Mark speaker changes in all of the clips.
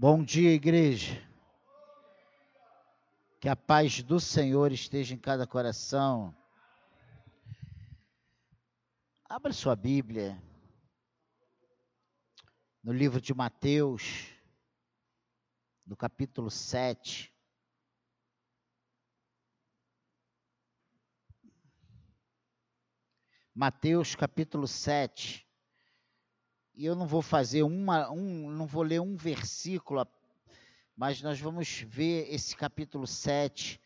Speaker 1: Bom dia, igreja. Que a paz do Senhor esteja em cada coração. Abra sua Bíblia no livro de Mateus, no capítulo 7. Mateus capítulo 7. E eu não vou fazer uma, um, não vou ler um versículo, mas nós vamos ver esse capítulo 7.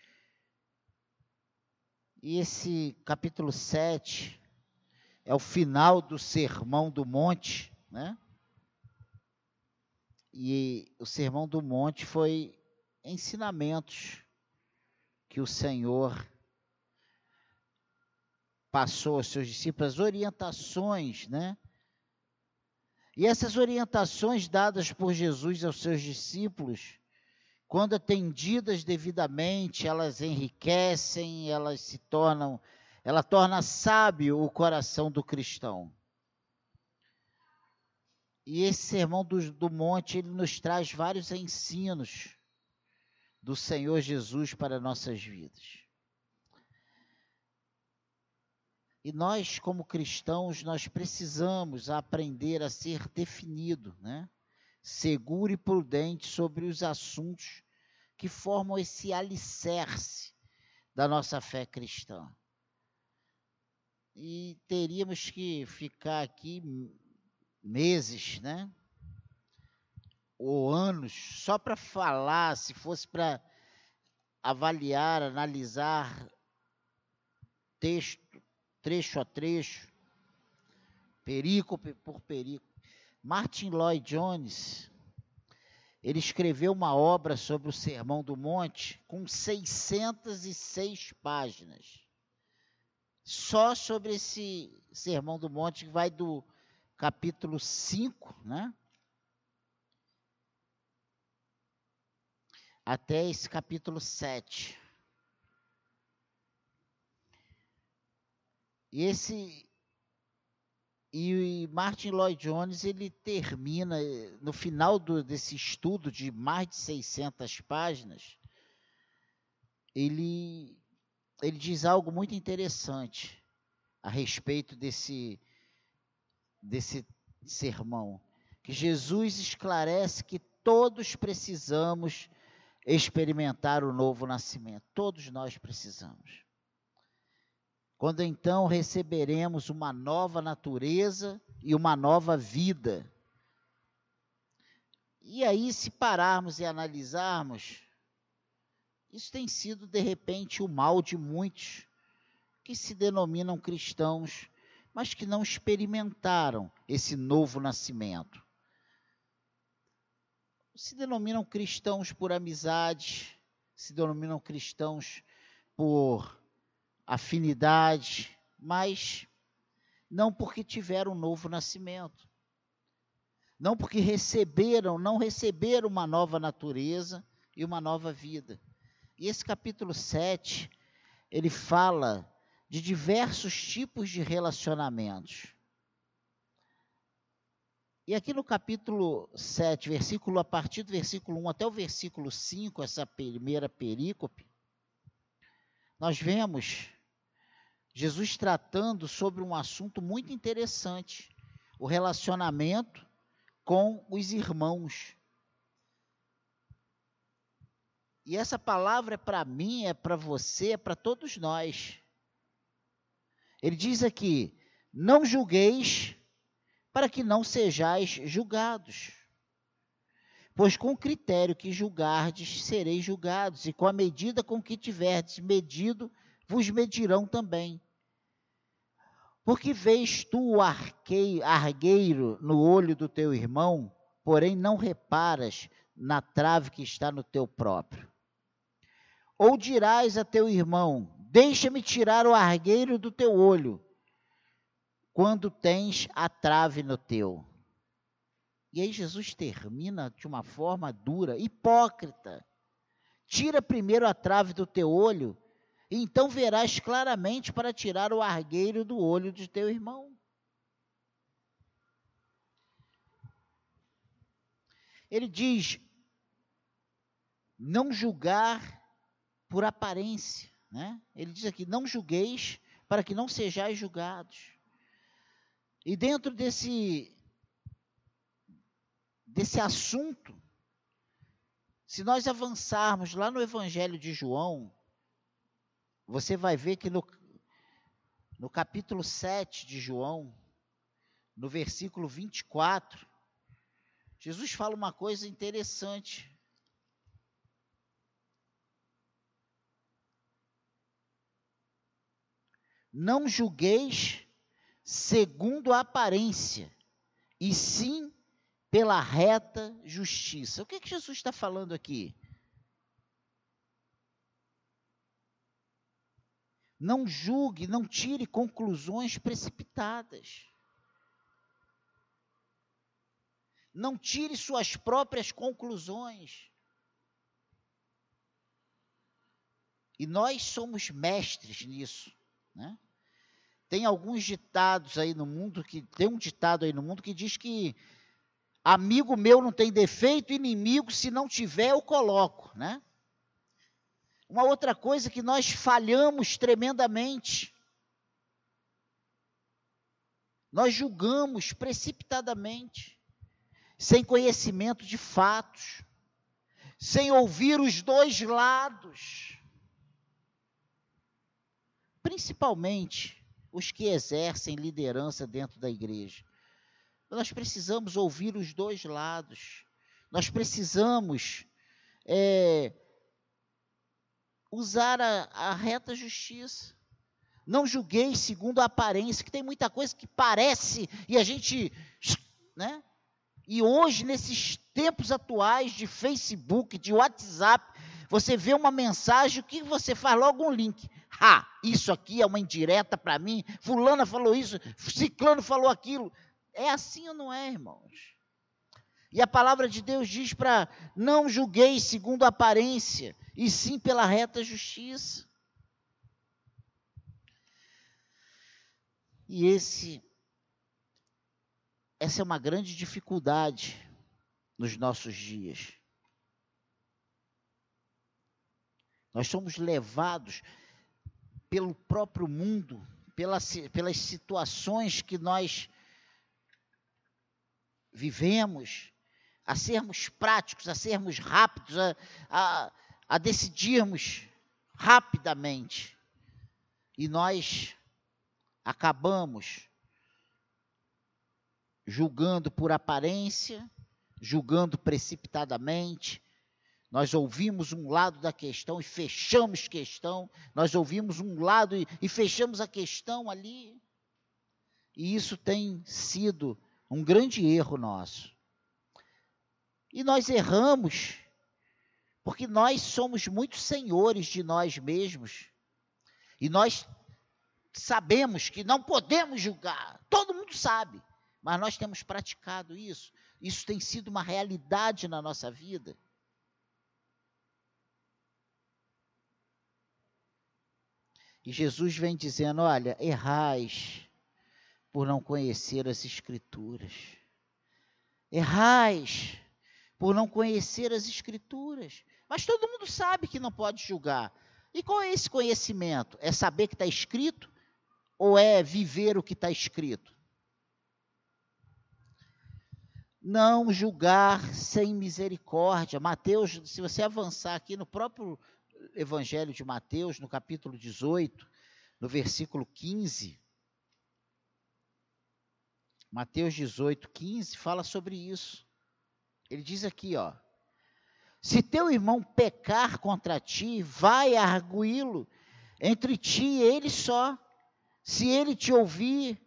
Speaker 1: E esse capítulo 7 é o final do Sermão do Monte, né? E o Sermão do Monte foi ensinamentos que o Senhor passou aos seus discípulos, orientações, né? E essas orientações dadas por Jesus aos seus discípulos, quando atendidas devidamente, elas enriquecem, elas se tornam, ela torna sábio o coração do cristão. E esse sermão do, do monte, ele nos traz vários ensinos do Senhor Jesus para nossas vidas. E nós, como cristãos, nós precisamos aprender a ser definido, né? seguro e prudente sobre os assuntos que formam esse alicerce da nossa fé cristã. E teríamos que ficar aqui meses, né? Ou anos, só para falar, se fosse para avaliar, analisar texto trecho a trecho, perícope por perícope. Martin Lloyd Jones, ele escreveu uma obra sobre o Sermão do Monte com 606 páginas. Só sobre esse Sermão do Monte que vai do capítulo 5, né? Até esse capítulo 7. E esse e Martin Lloyd Jones ele termina no final do, desse estudo de mais de 600 páginas, ele ele diz algo muito interessante a respeito desse desse sermão, que Jesus esclarece que todos precisamos experimentar o novo nascimento. Todos nós precisamos quando então receberemos uma nova natureza e uma nova vida. E aí, se pararmos e analisarmos, isso tem sido de repente o mal de muitos que se denominam cristãos, mas que não experimentaram esse novo nascimento. Se denominam cristãos por amizade, se denominam cristãos por afinidade, mas não porque tiveram um novo nascimento. Não porque receberam, não receberam uma nova natureza e uma nova vida. E esse capítulo 7, ele fala de diversos tipos de relacionamentos. E aqui no capítulo 7, versículo a partir do versículo 1 até o versículo 5, essa primeira perícope, nós vemos Jesus tratando sobre um assunto muito interessante: o relacionamento com os irmãos. E essa palavra é para mim, é para você, é para todos nós. Ele diz aqui: não julgueis, para que não sejais julgados. Pois com o critério que julgardes, sereis julgados, e com a medida com que tiverdes medido, vos medirão também. Porque vês tu o argueiro no olho do teu irmão, porém não reparas na trave que está no teu próprio. Ou dirás a teu irmão: Deixa-me tirar o argueiro do teu olho, quando tens a trave no teu. E aí Jesus termina de uma forma dura, hipócrita. Tira primeiro a trave do teu olho, então verás claramente para tirar o argueiro do olho de teu irmão. Ele diz: não julgar por aparência. Né? Ele diz aqui: não julgueis para que não sejais julgados. E dentro desse, desse assunto, se nós avançarmos lá no Evangelho de João, você vai ver que no, no capítulo 7 de João, no versículo 24, Jesus fala uma coisa interessante. Não julgueis segundo a aparência, e sim pela reta justiça. O que, que Jesus está falando aqui? Não julgue, não tire conclusões precipitadas. Não tire suas próprias conclusões. E nós somos mestres nisso. Né? Tem alguns ditados aí no mundo que tem um ditado aí no mundo que diz que amigo meu não tem defeito, inimigo se não tiver eu coloco, né? Uma outra coisa que nós falhamos tremendamente. Nós julgamos precipitadamente, sem conhecimento de fatos, sem ouvir os dois lados principalmente os que exercem liderança dentro da igreja. Nós precisamos ouvir os dois lados. Nós precisamos é, usar a, a reta justiça. Não julguei segundo a aparência, que tem muita coisa que parece e a gente, né? E hoje, nesses tempos atuais de Facebook, de WhatsApp, você vê uma mensagem, o que você faz? Logo um link. Ah, isso aqui é uma indireta para mim. Fulana falou isso, Ciclano falou aquilo. É assim ou não é, irmãos? E a palavra de Deus diz para não julgueis segundo a aparência, e sim pela reta justiça. E esse essa é uma grande dificuldade nos nossos dias. Nós somos levados pelo próprio mundo, pelas, pelas situações que nós vivemos, a sermos práticos, a sermos rápidos, a, a, a decidirmos rapidamente. E nós acabamos julgando por aparência, julgando precipitadamente, nós ouvimos um lado da questão e fechamos questão, nós ouvimos um lado e, e fechamos a questão ali. E isso tem sido um grande erro nosso. E nós erramos porque nós somos muito senhores de nós mesmos. E nós sabemos que não podemos julgar. Todo mundo sabe. Mas nós temos praticado isso. Isso tem sido uma realidade na nossa vida. E Jesus vem dizendo: olha, errais por não conhecer as Escrituras. Errais por não conhecer as Escrituras. Mas todo mundo sabe que não pode julgar. E qual é esse conhecimento? É saber que está escrito? Ou é viver o que está escrito? Não julgar sem misericórdia. Mateus, se você avançar aqui no próprio Evangelho de Mateus, no capítulo 18, no versículo 15. Mateus 18, 15 fala sobre isso. Ele diz aqui, ó: Se teu irmão pecar contra ti, vai arguí-lo entre ti e ele só. Se ele te ouvir,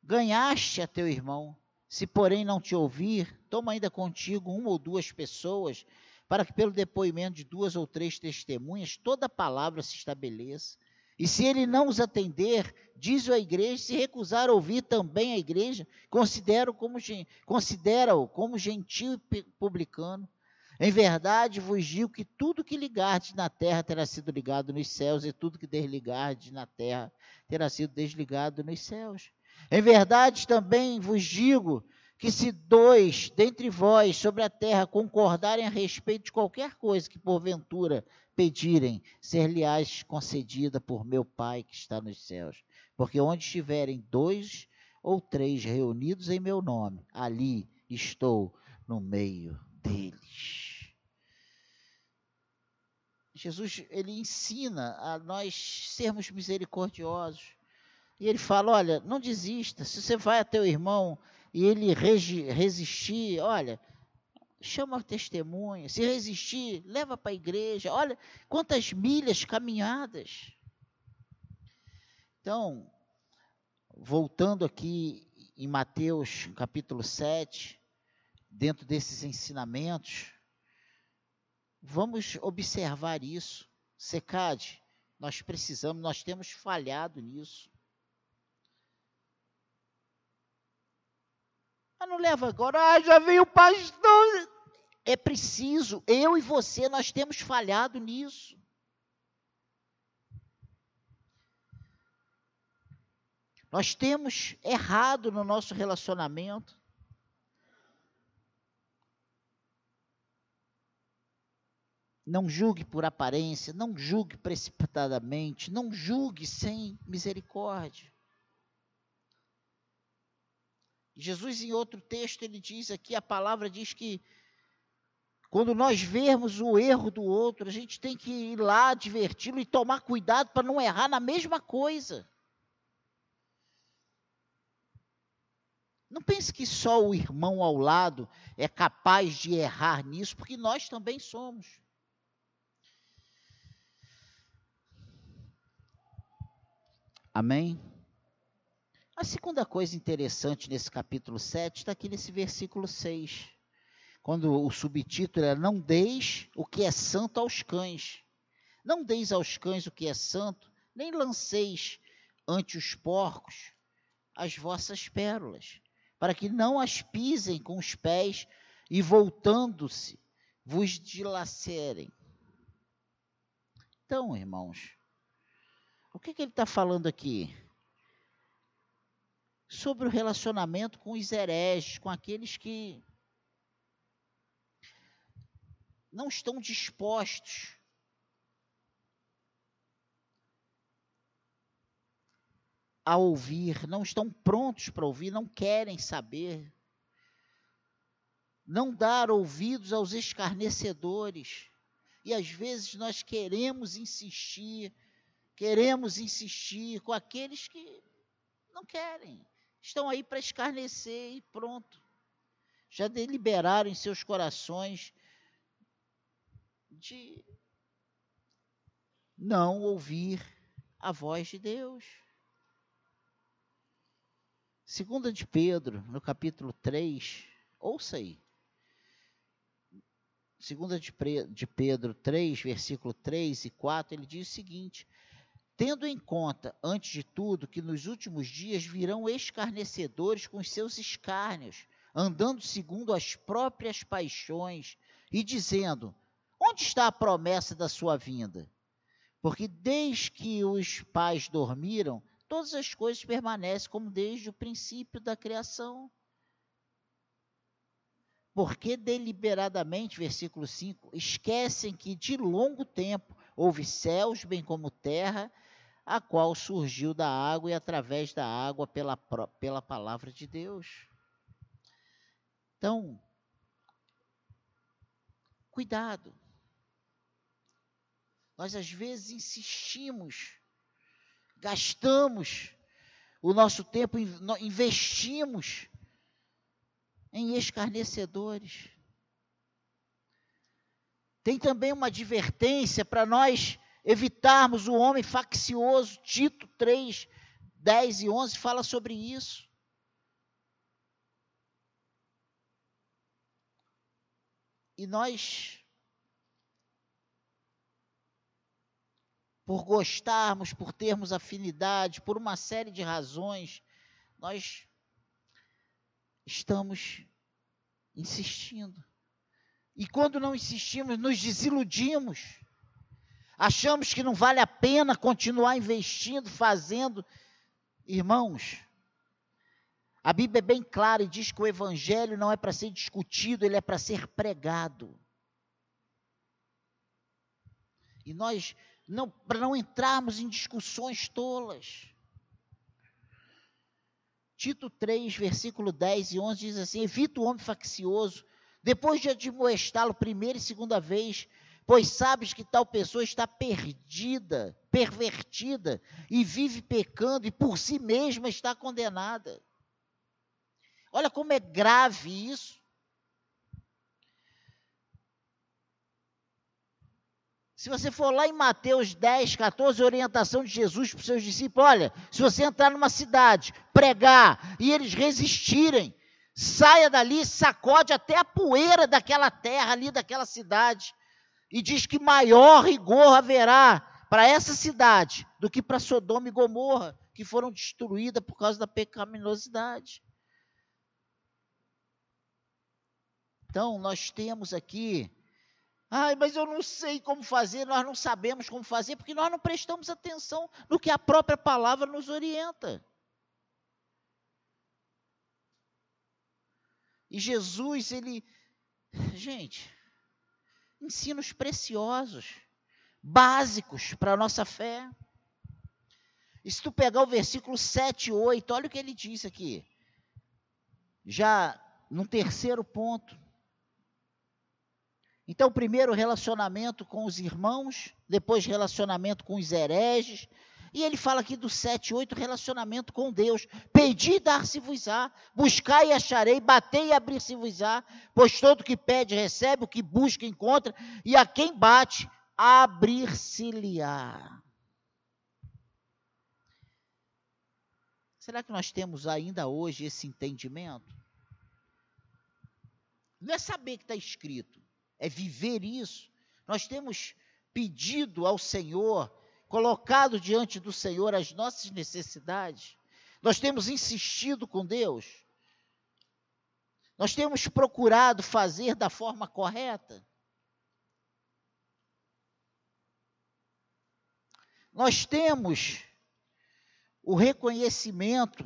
Speaker 1: ganhaste a teu irmão. Se, porém, não te ouvir, toma ainda contigo uma ou duas pessoas para que pelo depoimento de duas ou três testemunhas toda palavra se estabeleça. E se ele não os atender, diz-o à igreja, se recusar a ouvir também a igreja, considera-o como, considera como gentil e publicano. Em verdade vos digo que tudo que ligardes na terra terá sido ligado nos céus, e tudo que desligardes na terra terá sido desligado nos céus. Em verdade também vos digo que se dois dentre vós sobre a terra concordarem a respeito de qualquer coisa que porventura pedirem, ser-lhes concedida por meu Pai que está nos céus. Porque onde estiverem dois ou três reunidos em meu nome, ali estou no meio deles. Jesus, ele ensina a nós sermos misericordiosos. E ele fala: olha, não desista. Se você vai até o irmão e ele resistir, olha, chama a testemunha. Se resistir, leva para a igreja. Olha quantas milhas caminhadas. Então, voltando aqui em Mateus capítulo 7, dentro desses ensinamentos, vamos observar isso. Secade, nós precisamos, nós temos falhado nisso. Mas não leva agora, ah, já veio o pastor. É preciso, eu e você, nós temos falhado nisso. Nós temos errado no nosso relacionamento. Não julgue por aparência, não julgue precipitadamente, não julgue sem misericórdia. Jesus, em outro texto, ele diz aqui, a palavra diz que quando nós vermos o erro do outro, a gente tem que ir lá adverti-lo e tomar cuidado para não errar na mesma coisa. Não pense que só o irmão ao lado é capaz de errar nisso, porque nós também somos. Amém? A segunda coisa interessante nesse capítulo 7 está aqui nesse versículo 6, quando o subtítulo é Não deis o que é santo aos cães. Não deis aos cães o que é santo, nem lanceis ante os porcos as vossas pérolas, para que não as pisem com os pés e voltando-se vos dilacerem. Então, irmãos, o que, que ele está falando aqui? sobre o relacionamento com os hereges, com aqueles que não estão dispostos a ouvir, não estão prontos para ouvir, não querem saber. Não dar ouvidos aos escarnecedores. E às vezes nós queremos insistir, queremos insistir com aqueles que não querem estão aí para escarnecer e pronto. Já deliberaram em seus corações de não ouvir a voz de Deus. Segunda de Pedro, no capítulo 3, ouça aí. Segunda de Pedro 3, versículo 3 e 4, ele diz o seguinte: Tendo em conta, antes de tudo, que nos últimos dias virão escarnecedores com seus escárnios, andando segundo as próprias paixões, e dizendo: Onde está a promessa da sua vinda? Porque desde que os pais dormiram, todas as coisas permanecem como desde o princípio da criação. Porque deliberadamente, versículo 5, esquecem que de longo tempo houve céus, bem como terra, a qual surgiu da água e através da água pela, pela palavra de Deus. Então, cuidado. Nós às vezes insistimos, gastamos o nosso tempo, investimos em escarnecedores. Tem também uma advertência para nós evitarmos o homem faccioso. Tito 3, 10 e 11 fala sobre isso. E nós, por gostarmos, por termos afinidade, por uma série de razões, nós estamos insistindo. E quando não insistimos, nos desiludimos achamos que não vale a pena continuar investindo, fazendo. Irmãos, A Bíblia é bem clara e diz que o Evangelho não é para ser discutido, ele é para ser pregado. E nós, não, para não entrarmos em discussões tolas. Tito 3, versículo 10 e 11 diz assim: Evita o homem faccioso, depois de admoestá-lo primeira e segunda vez, pois sabes que tal pessoa está perdida, pervertida, e vive pecando, e por si mesma está condenada. Olha como é grave isso. Se você for lá em Mateus 10, 14, orientação de Jesus para os seus discípulos: olha, se você entrar numa cidade, pregar e eles resistirem, saia dali, sacode até a poeira daquela terra ali, daquela cidade, e diz que maior rigor haverá para essa cidade do que para Sodoma e Gomorra, que foram destruídas por causa da pecaminosidade. Então, nós temos aqui Ai, mas eu não sei como fazer, nós não sabemos como fazer, porque nós não prestamos atenção no que a própria palavra nos orienta. E Jesus, ele, gente, ensinos preciosos, básicos para a nossa fé. E se tu pegar o versículo 7 e 8, olha o que ele diz aqui. Já no terceiro ponto. Então, primeiro relacionamento com os irmãos, depois relacionamento com os hereges, e ele fala aqui do 7, 8, relacionamento com Deus. Pedi e dar-se-vos-á, buscai e acharei, batei e abrir-se-vos-á, pois todo que pede recebe, o que busca encontra, e a quem bate, abrir-se-lhe-á. Será que nós temos ainda hoje esse entendimento? Não é saber que está escrito é viver isso. Nós temos pedido ao Senhor, colocado diante do Senhor as nossas necessidades. Nós temos insistido com Deus. Nós temos procurado fazer da forma correta. Nós temos o reconhecimento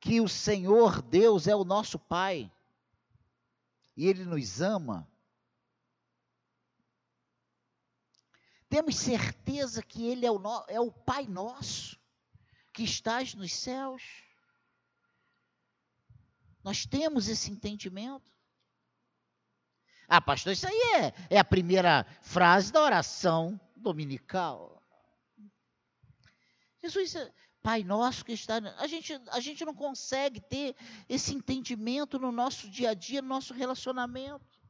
Speaker 1: que o Senhor Deus é o nosso Pai e Ele nos ama, temos certeza que Ele é o, no, é o Pai nosso, que estás nos céus. Nós temos esse entendimento. Ah, pastor, isso aí é, é a primeira frase da oração dominical. Jesus, Pai nosso que está. A gente, a gente não consegue ter esse entendimento no nosso dia a dia, no nosso relacionamento.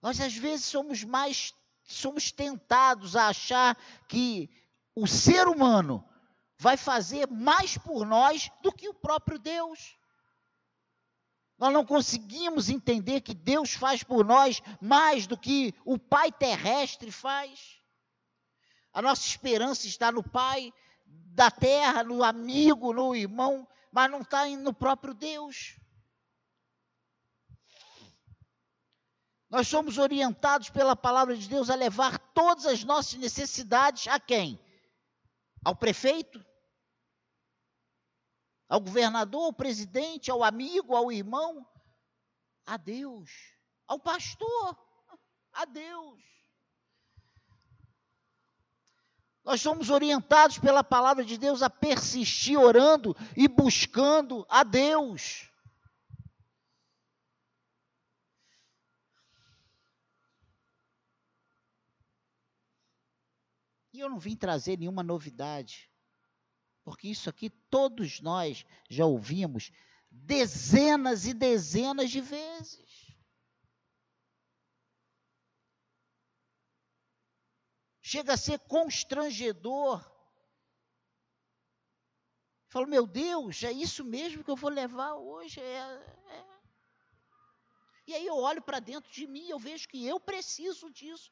Speaker 1: Nós às vezes somos mais somos tentados a achar que o ser humano vai fazer mais por nós do que o próprio Deus. Nós não conseguimos entender que Deus faz por nós mais do que o Pai terrestre faz. A nossa esperança está no Pai da terra, no amigo, no irmão, mas não está no próprio Deus. Nós somos orientados pela palavra de Deus a levar todas as nossas necessidades a quem? Ao prefeito? Ao governador, ao presidente, ao amigo, ao irmão, a Deus, ao pastor, a Deus. Nós somos orientados pela palavra de Deus a persistir orando e buscando a Deus. E eu não vim trazer nenhuma novidade porque isso aqui todos nós já ouvimos dezenas e dezenas de vezes. Chega a ser constrangedor. Falo, meu Deus, é isso mesmo que eu vou levar hoje? É, é. E aí eu olho para dentro de mim e eu vejo que eu preciso disso.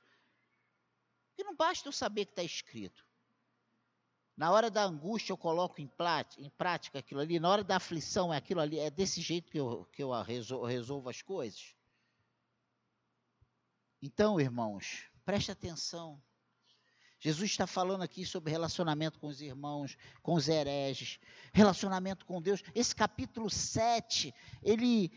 Speaker 1: E não basta eu saber que está escrito. Na hora da angústia eu coloco em, em, prática aquilo ali. Na hora da aflição é aquilo ali. É desse jeito que eu, que eu resolvo, as coisas. Então, irmãos, preste atenção. Jesus está falando aqui sobre relacionamento com os irmãos, com os hereges, relacionamento com Deus. Esse capítulo 7, ele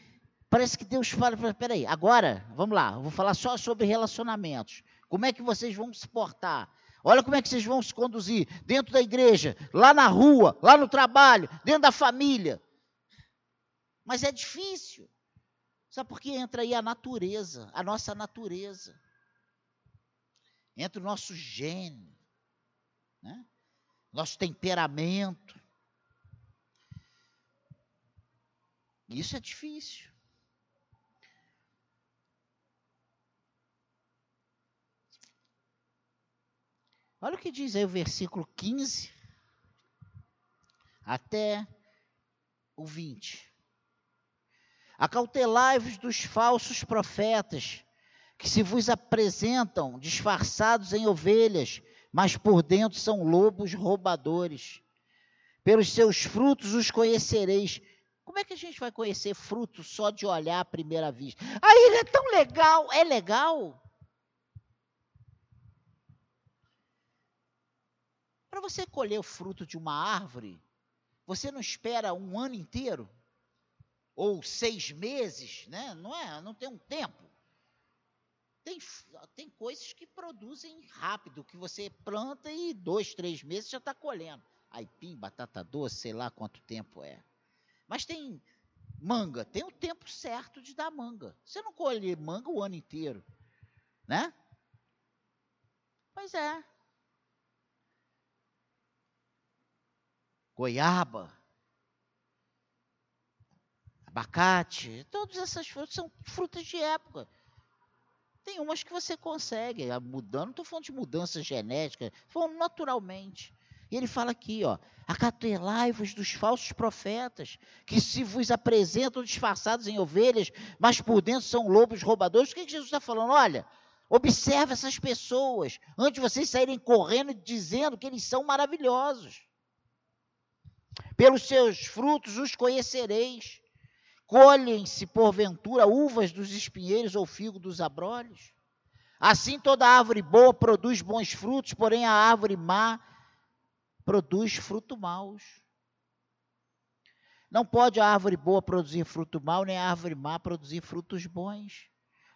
Speaker 1: parece que Deus fala, peraí, agora, vamos lá, vou falar só sobre relacionamentos. Como é que vocês vão se portar? Olha como é que vocês vão se conduzir dentro da igreja, lá na rua, lá no trabalho, dentro da família. Mas é difícil. Sabe por que entra aí a natureza, a nossa natureza? Entra o nosso gênio, né? nosso temperamento. Isso é difícil. Olha o que diz aí o versículo 15 até o 20. Acautelai-vos dos falsos profetas, que se vos apresentam disfarçados em ovelhas, mas por dentro são lobos roubadores. Pelos seus frutos os conhecereis. Como é que a gente vai conhecer fruto só de olhar à primeira vista? Ah, ele é tão legal. É legal? Para você colher o fruto de uma árvore, você não espera um ano inteiro? ou seis meses, né? não é? Não tem um tempo. Tem, tem coisas que produzem rápido, que você planta e dois, três meses já está colhendo. Aipim, batata doce, sei lá quanto tempo é. Mas tem manga, tem o tempo certo de dar manga. Você não colhe manga o ano inteiro, né? Pois é. Goiaba, abacate, todas essas frutas são frutas de época. Tem umas que você consegue, mudando, não estou falando de mudança genética, falando naturalmente. E ele fala aqui, ó, acatelai-vos dos falsos profetas, que se vos apresentam disfarçados em ovelhas, mas por dentro são lobos roubadores. O que, que Jesus está falando? Olha, observe essas pessoas, antes de vocês saírem correndo dizendo que eles são maravilhosos. Pelos seus frutos os conhecereis. Colhem-se, porventura, uvas dos espinheiros ou figo dos abrolhos? Assim toda árvore boa produz bons frutos, porém a árvore má produz fruto maus. Não pode a árvore boa produzir fruto mau, nem a árvore má produzir frutos bons.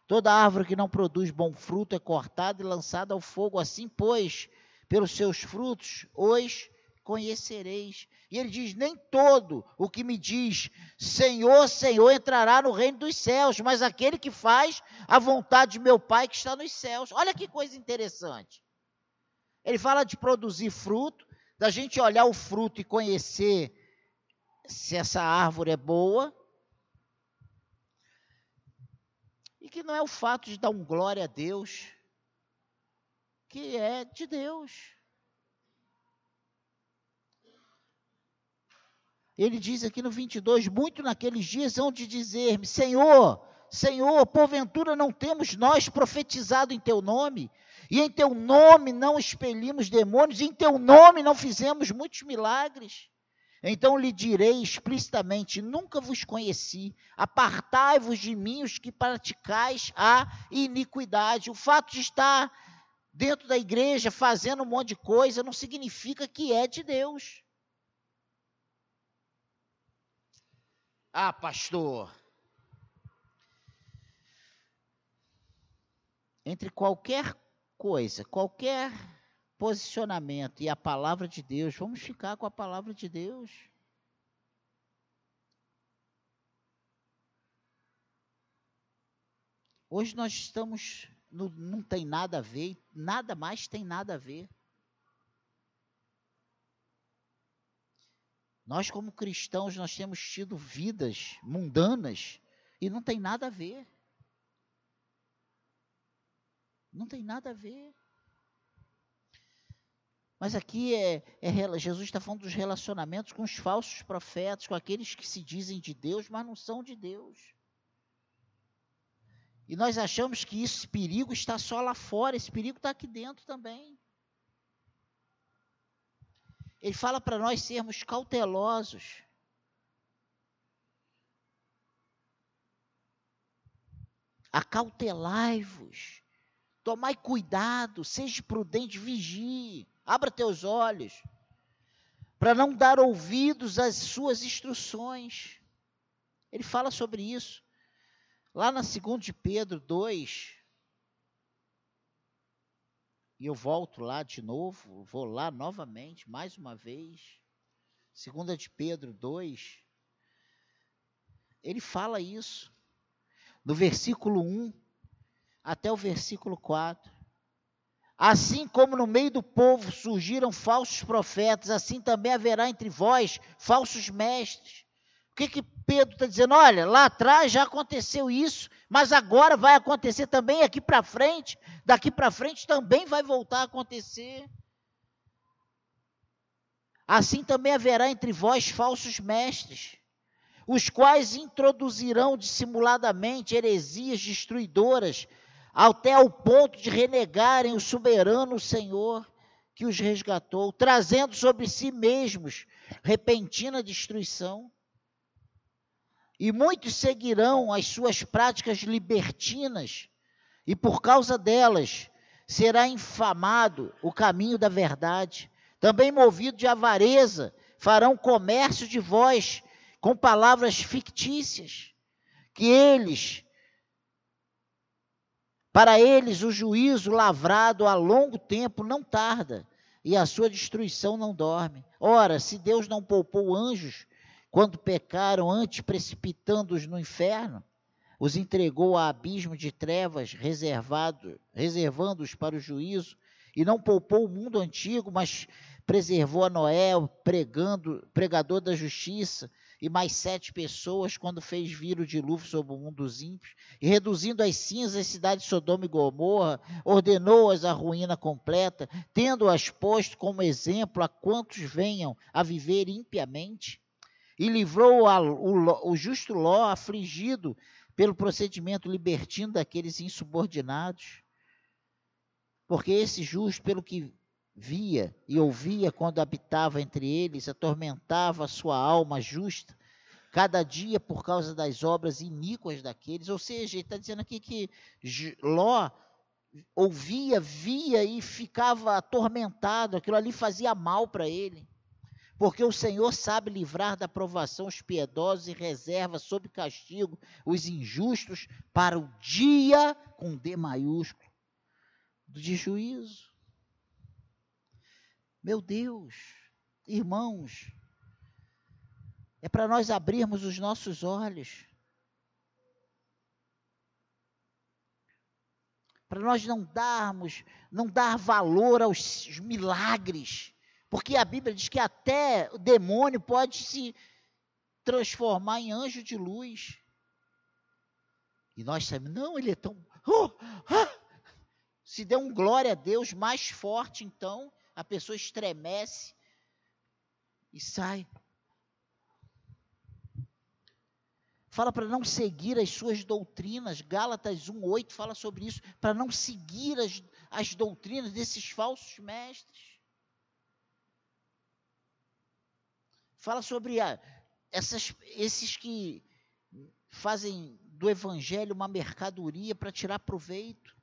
Speaker 1: Toda árvore que não produz bom fruto é cortada e lançada ao fogo. Assim, pois, pelos seus frutos os conhecereis. E ele diz: Nem todo o que me diz Senhor, Senhor entrará no reino dos céus, mas aquele que faz a vontade de meu Pai que está nos céus. Olha que coisa interessante. Ele fala de produzir fruto, da gente olhar o fruto e conhecer se essa árvore é boa. E que não é o fato de dar um glória a Deus, que é de Deus. Ele diz aqui no 22: Muito naqueles dias hão de dizer-me: Senhor, Senhor, porventura não temos nós profetizado em teu nome? E em teu nome não expelimos demônios, e em teu nome não fizemos muitos milagres? Então lhe direi explicitamente: Nunca vos conheci, apartai-vos de mim os que praticais a iniquidade. O fato de estar dentro da igreja fazendo um monte de coisa não significa que é de Deus. Ah, pastor. Entre qualquer coisa, qualquer posicionamento e a palavra de Deus, vamos ficar com a palavra de Deus. Hoje nós estamos, no, não tem nada a ver, nada mais tem nada a ver. Nós, como cristãos, nós temos tido vidas mundanas e não tem nada a ver. Não tem nada a ver. Mas aqui é, é, Jesus está falando dos relacionamentos com os falsos profetas, com aqueles que se dizem de Deus, mas não são de Deus. E nós achamos que esse perigo está só lá fora, esse perigo está aqui dentro também. Ele fala para nós sermos cautelosos. Acautelai-vos Tomai cuidado, seja prudente, vigie, abra teus olhos, para não dar ouvidos às suas instruções. Ele fala sobre isso. Lá na 2 de Pedro 2, e eu volto lá de novo, vou lá novamente, mais uma vez. 2 de Pedro 2, ele fala isso. No versículo 1 até o versículo 4. Assim como no meio do povo surgiram falsos profetas, assim também haverá entre vós falsos mestres. O que, que Pedro está dizendo? Olha, lá atrás já aconteceu isso, mas agora vai acontecer também aqui para frente. Daqui para frente também vai voltar a acontecer. Assim também haverá entre vós falsos mestres, os quais introduzirão dissimuladamente heresias destruidoras, até ao ponto de renegarem o soberano Senhor que os resgatou, trazendo sobre si mesmos repentina destruição. E muitos seguirão as suas práticas libertinas, e por causa delas será infamado o caminho da verdade. Também movido de avareza, farão comércio de vós com palavras fictícias, que eles para eles o juízo lavrado há longo tempo não tarda, e a sua destruição não dorme. Ora, se Deus não poupou anjos quando pecaram, antes precipitando-os no inferno, os entregou a abismo de trevas, reservando-os para o juízo, e não poupou o mundo antigo, mas preservou a Noé, pregando, pregador da justiça, e mais sete pessoas quando fez vir o dilúvio sobre o mundo dos ímpios, e reduzindo as cinzas as cidades de Sodoma e Gomorra, ordenou-as à ruína completa, tendo-as posto como exemplo a quantos venham a viver impiamente, e livrou a, o, o justo Ló afligido pelo procedimento libertino daqueles insubordinados, porque esse justo, pelo que via e ouvia quando habitava entre eles, atormentava sua alma justa, cada dia por causa das obras iníquas daqueles. Ou seja, ele está dizendo aqui que Ló ouvia, via e ficava atormentado, aquilo ali fazia mal para ele. Porque o Senhor sabe livrar da provação os piedosos e reserva sob castigo os injustos para o dia com D maiúsculo de juízo. Meu Deus, irmãos, é para nós abrirmos os nossos olhos. Para nós não darmos, não dar valor aos milagres. Porque a Bíblia diz que até o demônio pode se transformar em anjo de luz. E nós sabemos, não, ele é tão. Oh, ah! Se der um glória a Deus mais forte, então, a pessoa estremece e sai. Fala para não seguir as suas doutrinas. Gálatas 1,8 fala sobre isso. Para não seguir as, as doutrinas desses falsos mestres. Fala sobre a, essas, esses que fazem do evangelho uma mercadoria para tirar proveito.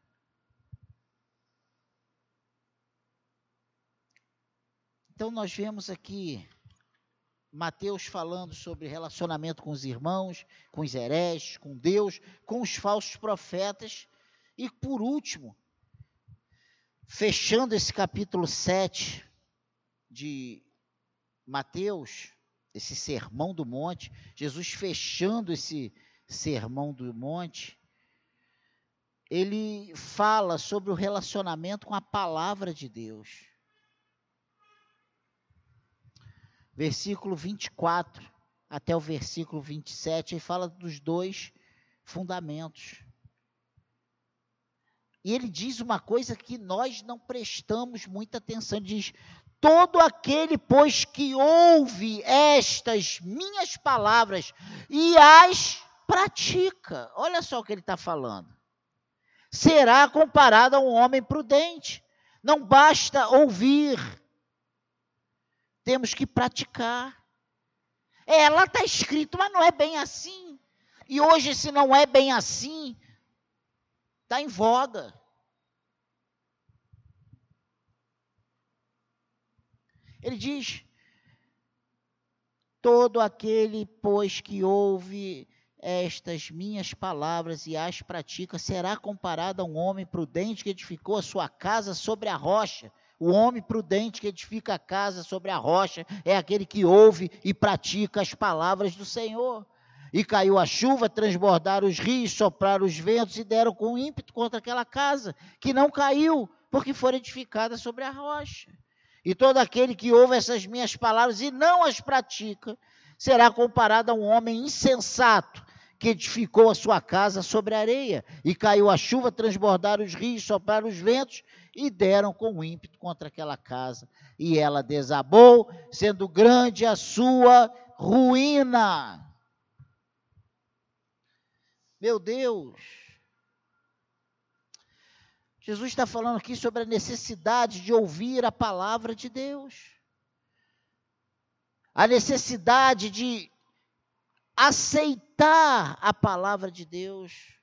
Speaker 1: Então nós vemos aqui Mateus falando sobre relacionamento com os irmãos, com os hereges, com Deus, com os falsos profetas. E por último, fechando esse capítulo 7 de Mateus, esse sermão do monte, Jesus fechando esse sermão do monte, ele fala sobre o relacionamento com a palavra de Deus. versículo 24 até o versículo 27, ele fala dos dois fundamentos. E ele diz uma coisa que nós não prestamos muita atenção: diz, todo aquele, pois, que ouve estas minhas palavras e as pratica, olha só o que ele está falando, será comparado a um homem prudente. Não basta ouvir, temos que praticar. É, lá está escrito, mas não é bem assim. E hoje, se não é bem assim, está em voga. Ele diz: Todo aquele, pois, que ouve estas minhas palavras e as pratica, será comparado a um homem prudente que edificou a sua casa sobre a rocha. O homem prudente que edifica a casa sobre a rocha é aquele que ouve e pratica as palavras do Senhor. E caiu a chuva, transbordaram os rios, sopraram os ventos e deram com ímpeto contra aquela casa, que não caiu, porque foi edificada sobre a rocha. E todo aquele que ouve essas minhas palavras e não as pratica, será comparado a um homem insensato que edificou a sua casa sobre a areia, e caiu a chuva, transbordaram os rios, sopraram os ventos, e deram com ímpeto contra aquela casa, e ela desabou, sendo grande a sua ruína. Meu Deus! Jesus está falando aqui sobre a necessidade de ouvir a palavra de Deus. A necessidade de aceitar a palavra de Deus.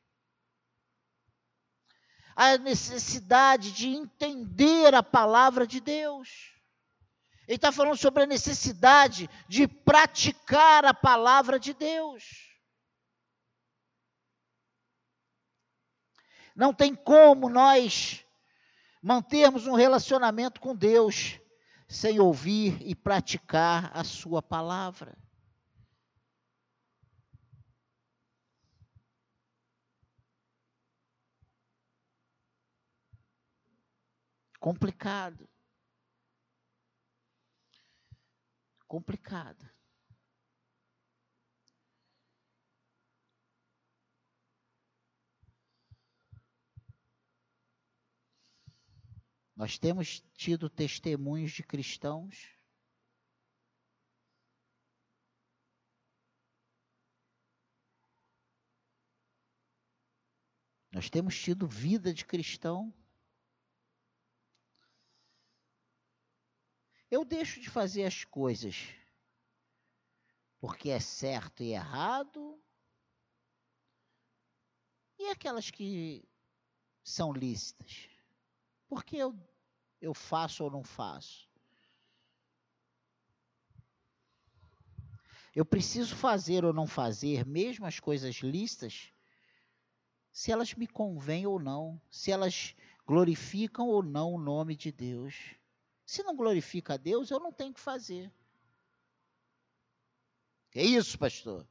Speaker 1: A necessidade de entender a palavra de Deus. Ele está falando sobre a necessidade de praticar a palavra de Deus. Não tem como nós mantermos um relacionamento com Deus sem ouvir e praticar a Sua palavra. Complicado. Complicado. Nós temos tido testemunhos de cristãos Nós temos tido vida de cristão. Eu deixo de fazer as coisas porque é certo e errado. E aquelas que são lícitas? Porque eu eu faço ou não faço? Eu preciso fazer ou não fazer, mesmo as coisas listas, se elas me convêm ou não, se elas glorificam ou não o nome de Deus. Se não glorifica a Deus, eu não tenho que fazer. É isso, pastor.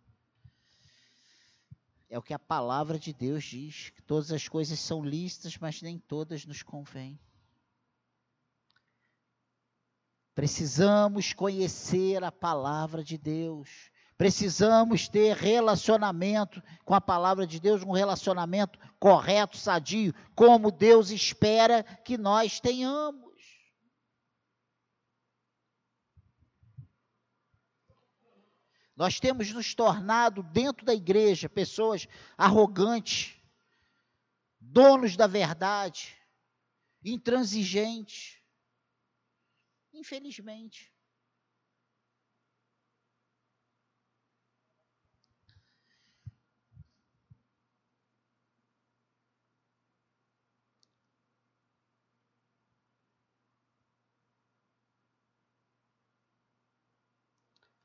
Speaker 1: É o que a palavra de Deus diz, que todas as coisas são lícitas, mas nem todas nos convêm. Precisamos conhecer a palavra de Deus. Precisamos ter relacionamento com a palavra de Deus, um relacionamento correto, sadio, como Deus espera que nós tenhamos. Nós temos nos tornado, dentro da igreja, pessoas arrogantes, donos da verdade, intransigentes Infelizmente.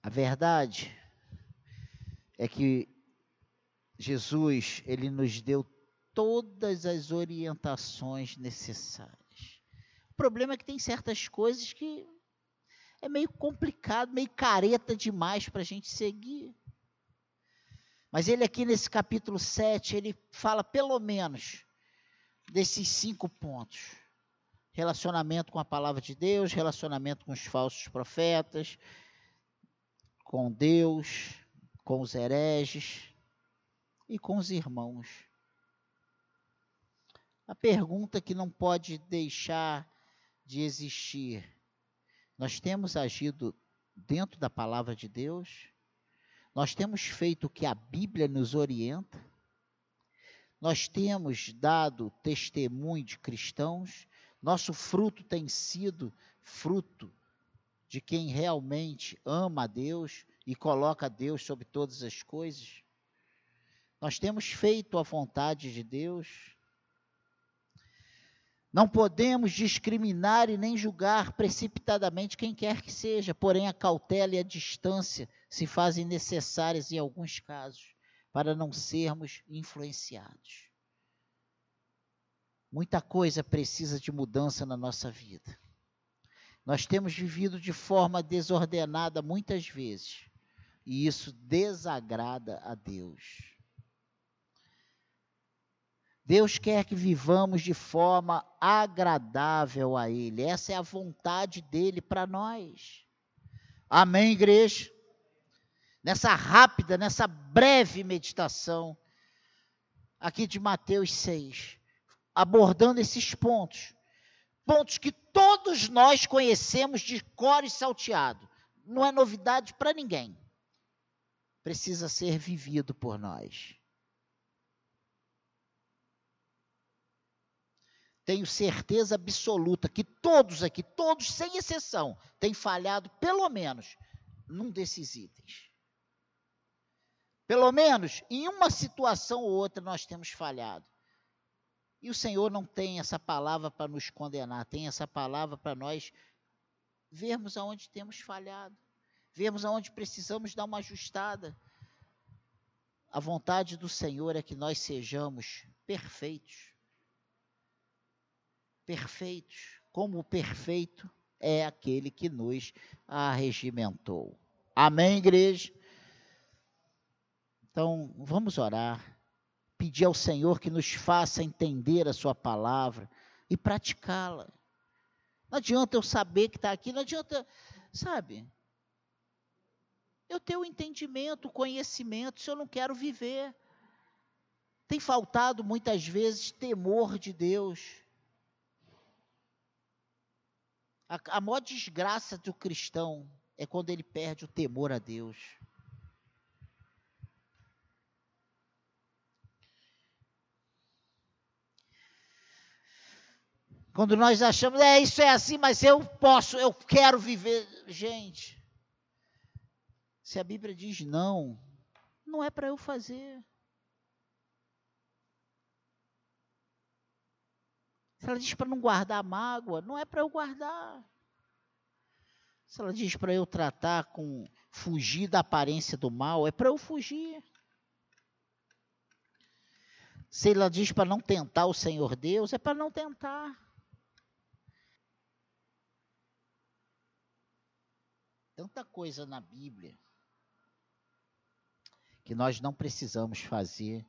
Speaker 1: A verdade é que Jesus, ele nos deu todas as orientações necessárias. O problema é que tem certas coisas que é meio complicado, meio careta demais para a gente seguir. Mas ele aqui nesse capítulo 7, ele fala pelo menos desses cinco pontos. Relacionamento com a palavra de Deus, relacionamento com os falsos profetas, com Deus, com os hereges e com os irmãos. A pergunta que não pode deixar de existir, nós temos agido dentro da palavra de Deus? Nós temos feito o que a Bíblia nos orienta? Nós temos dado testemunho de cristãos? Nosso fruto tem sido fruto de quem realmente ama a Deus e coloca Deus sobre todas as coisas? Nós temos feito a vontade de Deus? Não podemos discriminar e nem julgar precipitadamente quem quer que seja, porém a cautela e a distância se fazem necessárias em alguns casos para não sermos influenciados. Muita coisa precisa de mudança na nossa vida. Nós temos vivido de forma desordenada muitas vezes, e isso desagrada a Deus. Deus quer que vivamos de forma agradável a Ele. Essa é a vontade dele para nós. Amém, igreja? Nessa rápida, nessa breve meditação, aqui de Mateus 6, abordando esses pontos. Pontos que todos nós conhecemos de cor e salteado. Não é novidade para ninguém. Precisa ser vivido por nós. Tenho certeza absoluta que todos aqui, todos sem exceção, têm falhado pelo menos num desses itens. Pelo menos em uma situação ou outra nós temos falhado. E o Senhor não tem essa palavra para nos condenar, tem essa palavra para nós vermos aonde temos falhado, vermos aonde precisamos dar uma ajustada. A vontade do Senhor é que nós sejamos perfeitos perfeitos, como o perfeito é aquele que nos arregimentou. Amém, igreja? Então, vamos orar, pedir ao Senhor que nos faça entender a Sua palavra e praticá-la. Não adianta eu saber que está aqui, não adianta, sabe? Eu ter o entendimento, o conhecimento, se eu não quero viver. Tem faltado muitas vezes temor de Deus. A, a maior desgraça do cristão é quando ele perde o temor a Deus. Quando nós achamos, é, isso é assim, mas eu posso, eu quero viver. Gente, se a Bíblia diz não, não é para eu fazer. Se ela diz para não guardar mágoa, não é para eu guardar. Se ela diz para eu tratar com fugir da aparência do mal, é para eu fugir. Se ela diz para não tentar o Senhor Deus, é para não tentar. Tanta coisa na Bíblia que nós não precisamos fazer,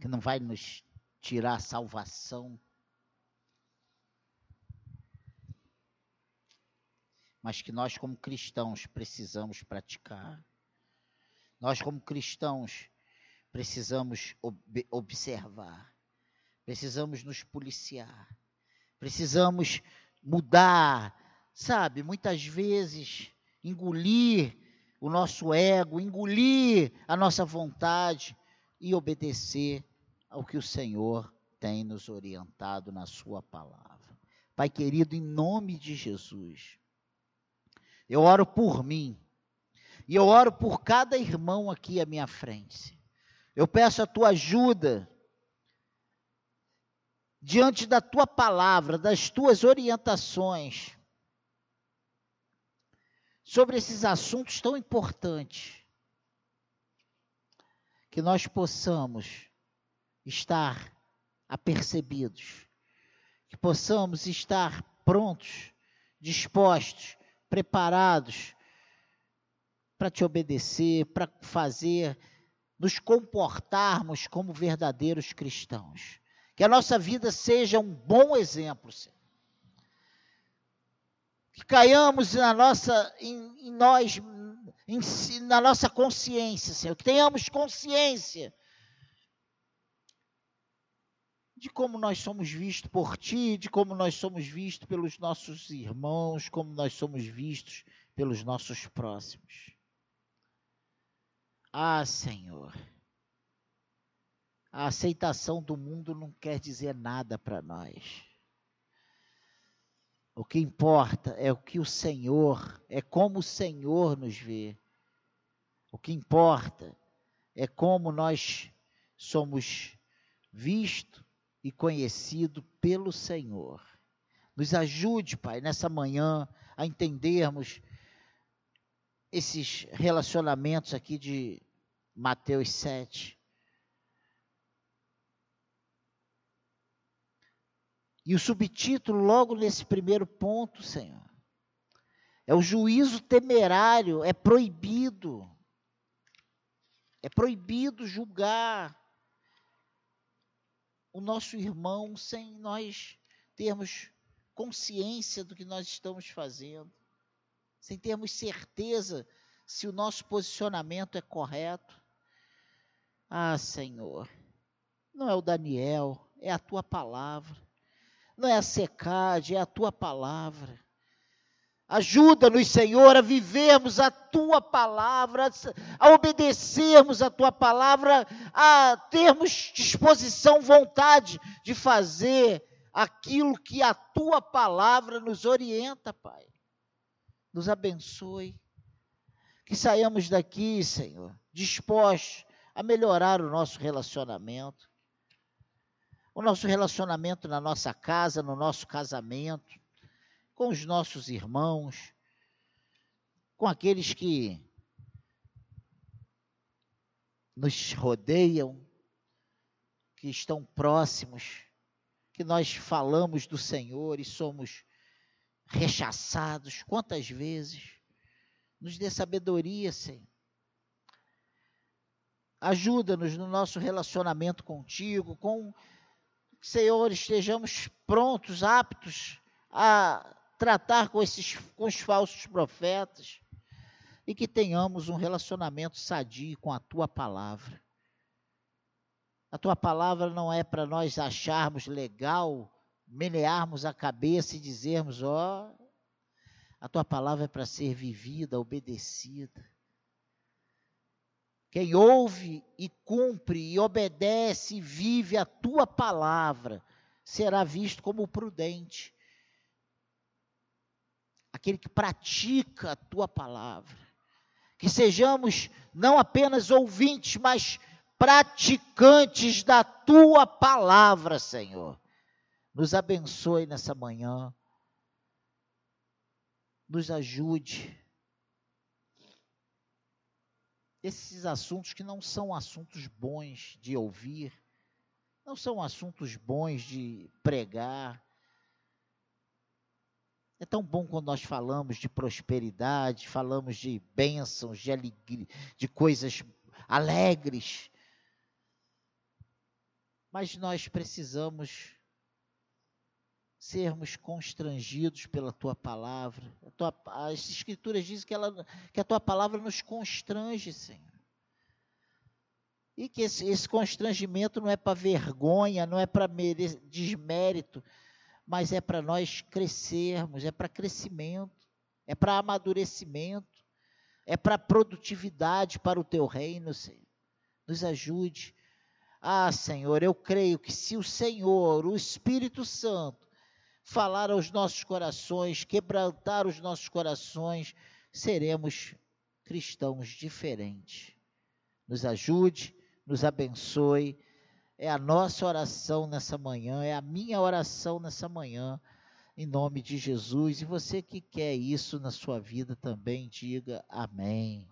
Speaker 1: que não vai nos tirar a salvação. Mas que nós, como cristãos, precisamos praticar. Nós, como cristãos, precisamos ob observar, precisamos nos policiar, precisamos mudar, sabe? Muitas vezes engolir o nosso ego, engolir a nossa vontade e obedecer ao que o Senhor tem nos orientado na Sua palavra. Pai querido, em nome de Jesus, eu oro por mim e eu oro por cada irmão aqui à minha frente. Eu peço a tua ajuda diante da tua palavra, das tuas orientações sobre esses assuntos tão importantes, que nós possamos estar apercebidos, que possamos estar prontos, dispostos, preparados para te obedecer, para fazer, nos comportarmos como verdadeiros cristãos. Que a nossa vida seja um bom exemplo, Senhor. Que caiamos na nossa, em, em nós, em, na nossa consciência, Senhor. Que tenhamos consciência de como nós somos vistos por ti, de como nós somos vistos pelos nossos irmãos, como nós somos vistos pelos nossos próximos. Ah, Senhor, a aceitação do mundo não quer dizer nada para nós. O que importa é o que o Senhor, é como o Senhor nos vê. O que importa é como nós somos vistos e conhecido pelo Senhor. Nos ajude, Pai, nessa manhã a entendermos esses relacionamentos aqui de Mateus 7. E o subtítulo, logo nesse primeiro ponto, Senhor, é o juízo temerário, é proibido. É proibido julgar o nosso irmão sem nós termos consciência do que nós estamos fazendo, sem termos certeza se o nosso posicionamento é correto. Ah, Senhor, não é o Daniel, é a tua palavra. Não é a secade, é a tua palavra. Ajuda-nos, Senhor, a vivermos a tua palavra, a obedecermos a tua palavra, a termos disposição, vontade de fazer aquilo que a tua palavra nos orienta, Pai. Nos abençoe. Que saiamos daqui, Senhor, dispostos a melhorar o nosso relacionamento. O nosso relacionamento na nossa casa, no nosso casamento com os nossos irmãos, com aqueles que nos rodeiam, que estão próximos, que nós falamos do Senhor e somos rechaçados. Quantas vezes? Nos dê sabedoria, Senhor. Ajuda-nos no nosso relacionamento contigo, com Senhor, estejamos prontos, aptos a tratar com esses com os falsos profetas e que tenhamos um relacionamento sadio com a tua palavra. A tua palavra não é para nós acharmos legal, menearmos a cabeça e dizermos, ó, oh, a tua palavra é para ser vivida, obedecida. Quem ouve e cumpre e obedece e vive a tua palavra será visto como prudente aquele que pratica a tua palavra. Que sejamos não apenas ouvintes, mas praticantes da tua palavra, Senhor. Nos abençoe nessa manhã. Nos ajude. Esses assuntos que não são assuntos bons de ouvir, não são assuntos bons de pregar, é tão bom quando nós falamos de prosperidade, falamos de bênçãos, de alegria, de coisas alegres. Mas nós precisamos sermos constrangidos pela tua palavra. Tua, as escrituras dizem que, ela, que a tua palavra nos constrange, Senhor. E que esse, esse constrangimento não é para vergonha, não é para desmérito, mas é para nós crescermos, é para crescimento, é para amadurecimento, é para produtividade para o teu reino, Senhor. Nos ajude. Ah, Senhor, eu creio que se o Senhor, o Espírito Santo, falar aos nossos corações, quebrantar os nossos corações, seremos cristãos diferentes. Nos ajude, nos abençoe é a nossa oração nessa manhã, é a minha oração nessa manhã, em nome de Jesus. E você que quer isso na sua vida também, diga amém.